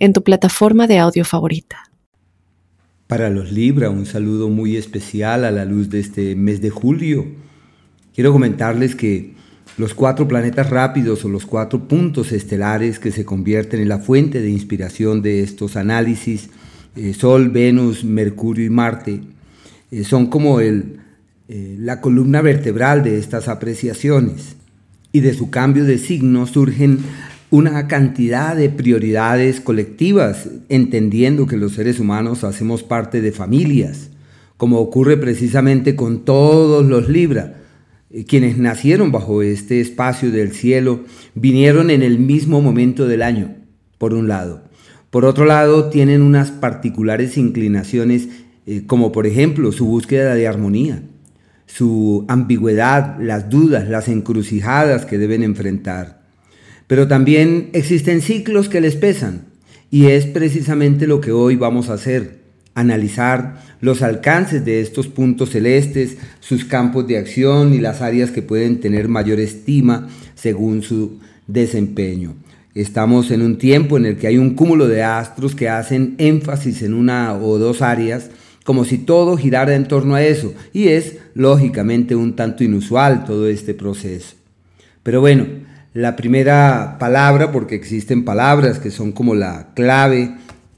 en tu plataforma de audio favorita. Para los Libra, un saludo muy especial a la luz de este mes de julio. Quiero comentarles que los cuatro planetas rápidos o los cuatro puntos estelares que se convierten en la fuente de inspiración de estos análisis, eh, Sol, Venus, Mercurio y Marte, eh, son como el, eh, la columna vertebral de estas apreciaciones. Y de su cambio de signo surgen una cantidad de prioridades colectivas, entendiendo que los seres humanos hacemos parte de familias, como ocurre precisamente con todos los Libra. Eh, quienes nacieron bajo este espacio del cielo vinieron en el mismo momento del año, por un lado. Por otro lado, tienen unas particulares inclinaciones, eh, como por ejemplo su búsqueda de armonía, su ambigüedad, las dudas, las encrucijadas que deben enfrentar. Pero también existen ciclos que les pesan y es precisamente lo que hoy vamos a hacer, analizar los alcances de estos puntos celestes, sus campos de acción y las áreas que pueden tener mayor estima según su desempeño. Estamos en un tiempo en el que hay un cúmulo de astros que hacen énfasis en una o dos áreas, como si todo girara en torno a eso, y es lógicamente un tanto inusual todo este proceso. Pero bueno, la primera palabra, porque existen palabras que son como la clave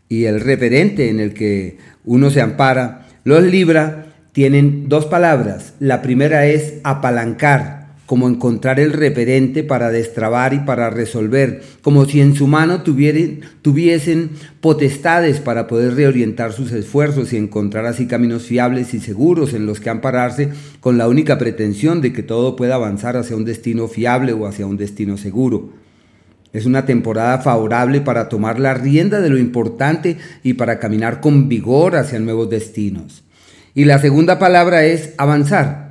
y el referente en el que uno se ampara. Los Libra tienen dos palabras. La primera es apalancar, como encontrar el referente para destrabar y para resolver, como si en su mano tuviesen potestades para poder reorientar sus esfuerzos y encontrar así caminos fiables y seguros en los que ampararse con la única pretensión de que todo pueda avanzar hacia un destino fiable o hacia un destino seguro. Es una temporada favorable para tomar la rienda de lo importante y para caminar con vigor hacia nuevos destinos. Y la segunda palabra es avanzar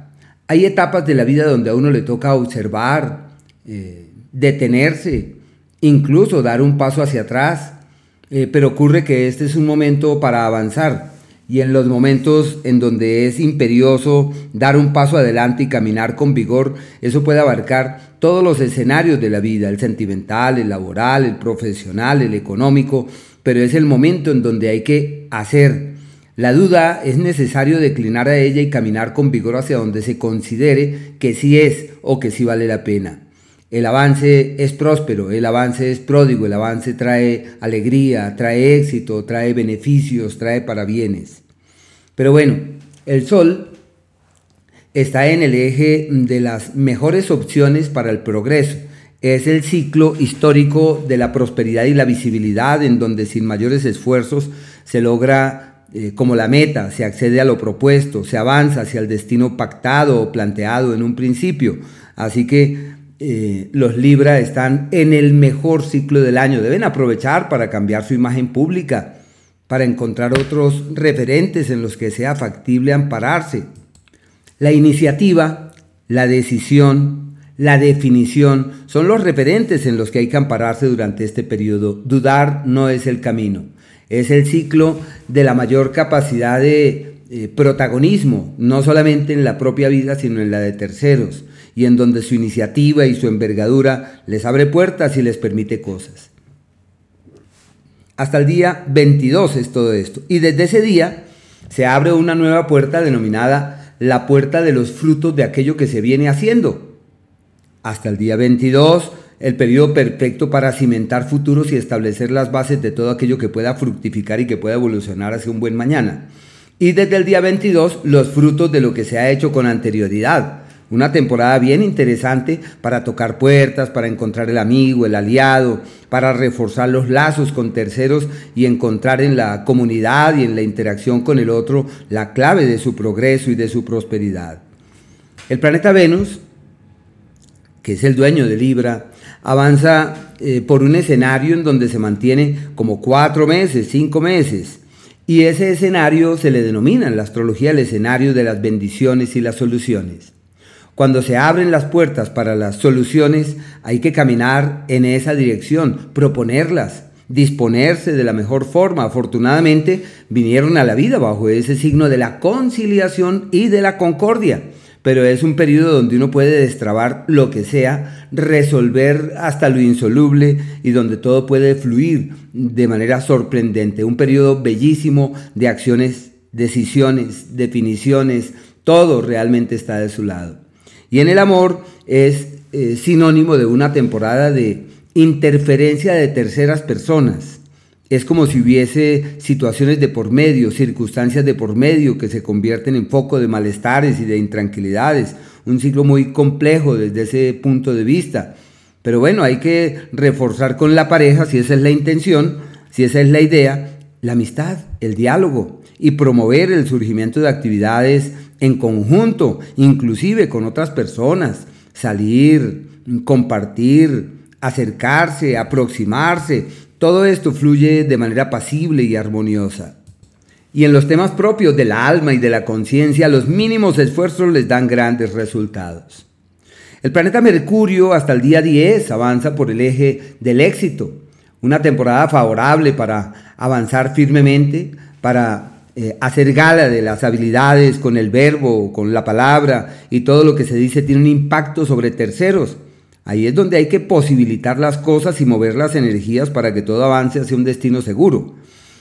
hay etapas de la vida donde a uno le toca observar, eh, detenerse, incluso dar un paso hacia atrás, eh, pero ocurre que este es un momento para avanzar. Y en los momentos en donde es imperioso dar un paso adelante y caminar con vigor, eso puede abarcar todos los escenarios de la vida, el sentimental, el laboral, el profesional, el económico, pero es el momento en donde hay que hacer, la duda es necesario declinar a ella y caminar con vigor hacia donde se considere que sí es o que sí vale la pena. El avance es próspero, el avance es pródigo, el avance trae alegría, trae éxito, trae beneficios, trae parabienes. Pero bueno, el sol está en el eje de las mejores opciones para el progreso. Es el ciclo histórico de la prosperidad y la visibilidad en donde sin mayores esfuerzos se logra eh, como la meta, se accede a lo propuesto, se avanza hacia el destino pactado o planteado en un principio. Así que eh, los Libra están en el mejor ciclo del año. Deben aprovechar para cambiar su imagen pública, para encontrar otros referentes en los que sea factible ampararse. La iniciativa, la decisión, la definición son los referentes en los que hay que ampararse durante este periodo. Dudar no es el camino es el ciclo de la mayor capacidad de eh, protagonismo, no solamente en la propia vida, sino en la de terceros, y en donde su iniciativa y su envergadura les abre puertas y les permite cosas. Hasta el día 22 es todo esto. Y desde ese día se abre una nueva puerta denominada la puerta de los frutos de aquello que se viene haciendo. Hasta el día 22 el periodo perfecto para cimentar futuros y establecer las bases de todo aquello que pueda fructificar y que pueda evolucionar hacia un buen mañana. Y desde el día 22, los frutos de lo que se ha hecho con anterioridad. Una temporada bien interesante para tocar puertas, para encontrar el amigo, el aliado, para reforzar los lazos con terceros y encontrar en la comunidad y en la interacción con el otro la clave de su progreso y de su prosperidad. El planeta Venus, que es el dueño de Libra, avanza eh, por un escenario en donde se mantiene como cuatro meses, cinco meses. Y ese escenario se le denomina en la astrología el escenario de las bendiciones y las soluciones. Cuando se abren las puertas para las soluciones, hay que caminar en esa dirección, proponerlas, disponerse de la mejor forma. Afortunadamente, vinieron a la vida bajo ese signo de la conciliación y de la concordia. Pero es un periodo donde uno puede destrabar lo que sea, resolver hasta lo insoluble y donde todo puede fluir de manera sorprendente. Un periodo bellísimo de acciones, decisiones, definiciones, todo realmente está de su lado. Y en el amor es eh, sinónimo de una temporada de interferencia de terceras personas. Es como si hubiese situaciones de por medio, circunstancias de por medio que se convierten en foco de malestares y de intranquilidades. Un ciclo muy complejo desde ese punto de vista. Pero bueno, hay que reforzar con la pareja, si esa es la intención, si esa es la idea, la amistad, el diálogo y promover el surgimiento de actividades en conjunto, inclusive con otras personas, salir, compartir, acercarse, aproximarse, todo esto fluye de manera pasible y armoniosa. Y en los temas propios del alma y de la conciencia, los mínimos esfuerzos les dan grandes resultados. El planeta Mercurio hasta el día 10 avanza por el eje del éxito, una temporada favorable para avanzar firmemente, para eh, hacer gala de las habilidades con el verbo, con la palabra y todo lo que se dice tiene un impacto sobre terceros. Ahí es donde hay que posibilitar las cosas y mover las energías para que todo avance hacia un destino seguro.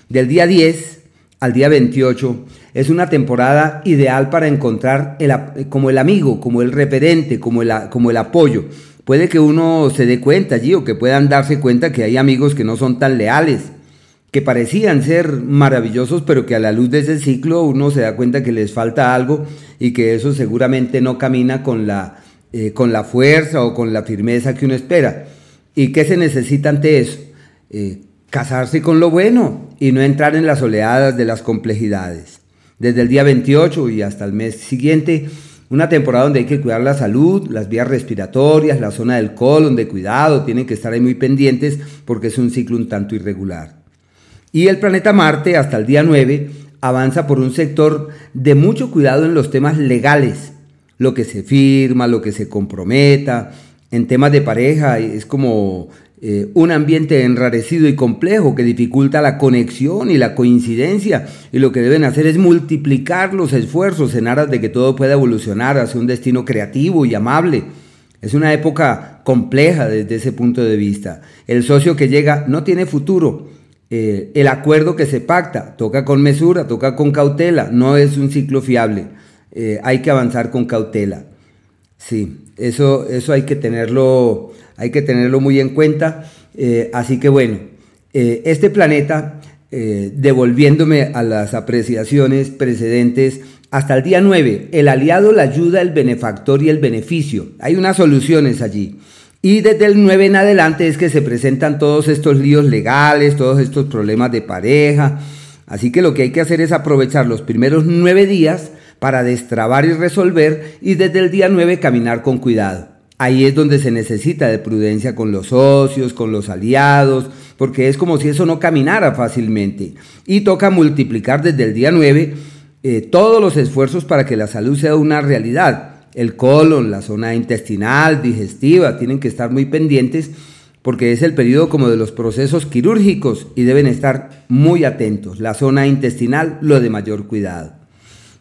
Del día 10 al día 28 es una temporada ideal para encontrar el, como el amigo, como el referente, como el, como el apoyo. Puede que uno se dé cuenta allí o que puedan darse cuenta que hay amigos que no son tan leales que parecían ser maravillosos, pero que a la luz de ese ciclo uno se da cuenta que les falta algo y que eso seguramente no camina con la, eh, con la fuerza o con la firmeza que uno espera. ¿Y qué se necesita ante eso? Eh, casarse con lo bueno y no entrar en las oleadas de las complejidades. Desde el día 28 y hasta el mes siguiente, una temporada donde hay que cuidar la salud, las vías respiratorias, la zona del colon de cuidado, tienen que estar ahí muy pendientes porque es un ciclo un tanto irregular. Y el planeta Marte, hasta el día 9, avanza por un sector de mucho cuidado en los temas legales, lo que se firma, lo que se comprometa. En temas de pareja es como eh, un ambiente enrarecido y complejo que dificulta la conexión y la coincidencia. Y lo que deben hacer es multiplicar los esfuerzos en aras de que todo pueda evolucionar hacia un destino creativo y amable. Es una época compleja desde ese punto de vista. El socio que llega no tiene futuro eh, el acuerdo que se pacta toca con mesura, toca con cautela, no es un ciclo fiable. Eh, hay que avanzar con cautela. Sí, eso, eso hay, que tenerlo, hay que tenerlo muy en cuenta. Eh, así que bueno, este planeta, devolviéndome a las apreciaciones precedentes, hasta el día 9, el aliado, la ayuda, el benefactor y el beneficio. Hay unas soluciones allí. Y desde el 9 en adelante es que se presentan todos estos líos legales, todos estos problemas de pareja. Así que lo que hay que hacer es aprovechar los primeros nueve días para destrabar y resolver y desde el día 9 caminar con cuidado. Ahí es donde se necesita de prudencia con los socios, con los aliados, porque es como si eso no caminara fácilmente. Y toca multiplicar desde el día 9 eh, todos los esfuerzos para que la salud sea una realidad el colon, la zona intestinal, digestiva, tienen que estar muy pendientes porque es el periodo como de los procesos quirúrgicos y deben estar muy atentos. La zona intestinal, lo de mayor cuidado.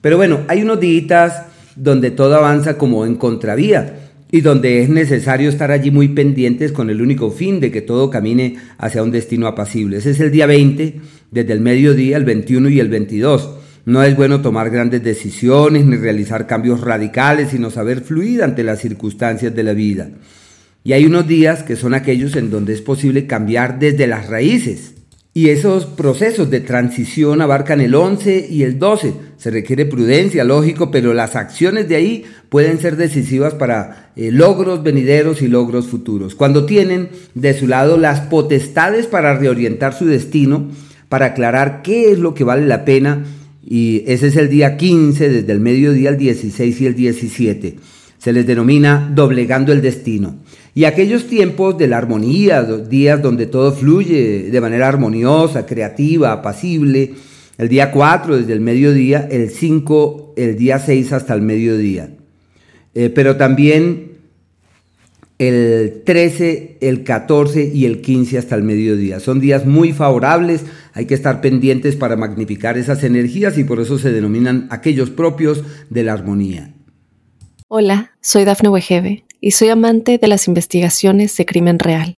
Pero bueno, hay unos días donde todo avanza como en contravía y donde es necesario estar allí muy pendientes con el único fin de que todo camine hacia un destino apacible. Ese es el día 20, desde el mediodía, el 21 y el 22. No es bueno tomar grandes decisiones ni realizar cambios radicales, sino saber fluir ante las circunstancias de la vida. Y hay unos días que son aquellos en donde es posible cambiar desde las raíces. Y esos procesos de transición abarcan el 11 y el 12. Se requiere prudencia, lógico, pero las acciones de ahí pueden ser decisivas para eh, logros venideros y logros futuros. Cuando tienen de su lado las potestades para reorientar su destino, para aclarar qué es lo que vale la pena y ese es el día 15, desde el mediodía al 16 y el 17. Se les denomina doblegando el destino. Y aquellos tiempos de la armonía, días donde todo fluye de manera armoniosa, creativa, apacible, el día 4 desde el mediodía, el 5, el día 6 hasta el mediodía. Eh, pero también el 13, el 14 y el 15 hasta el mediodía. Son días muy favorables, hay que estar pendientes para magnificar esas energías y por eso se denominan aquellos propios de la armonía. Hola, soy Dafne Wegebe y soy amante de las investigaciones de crimen real.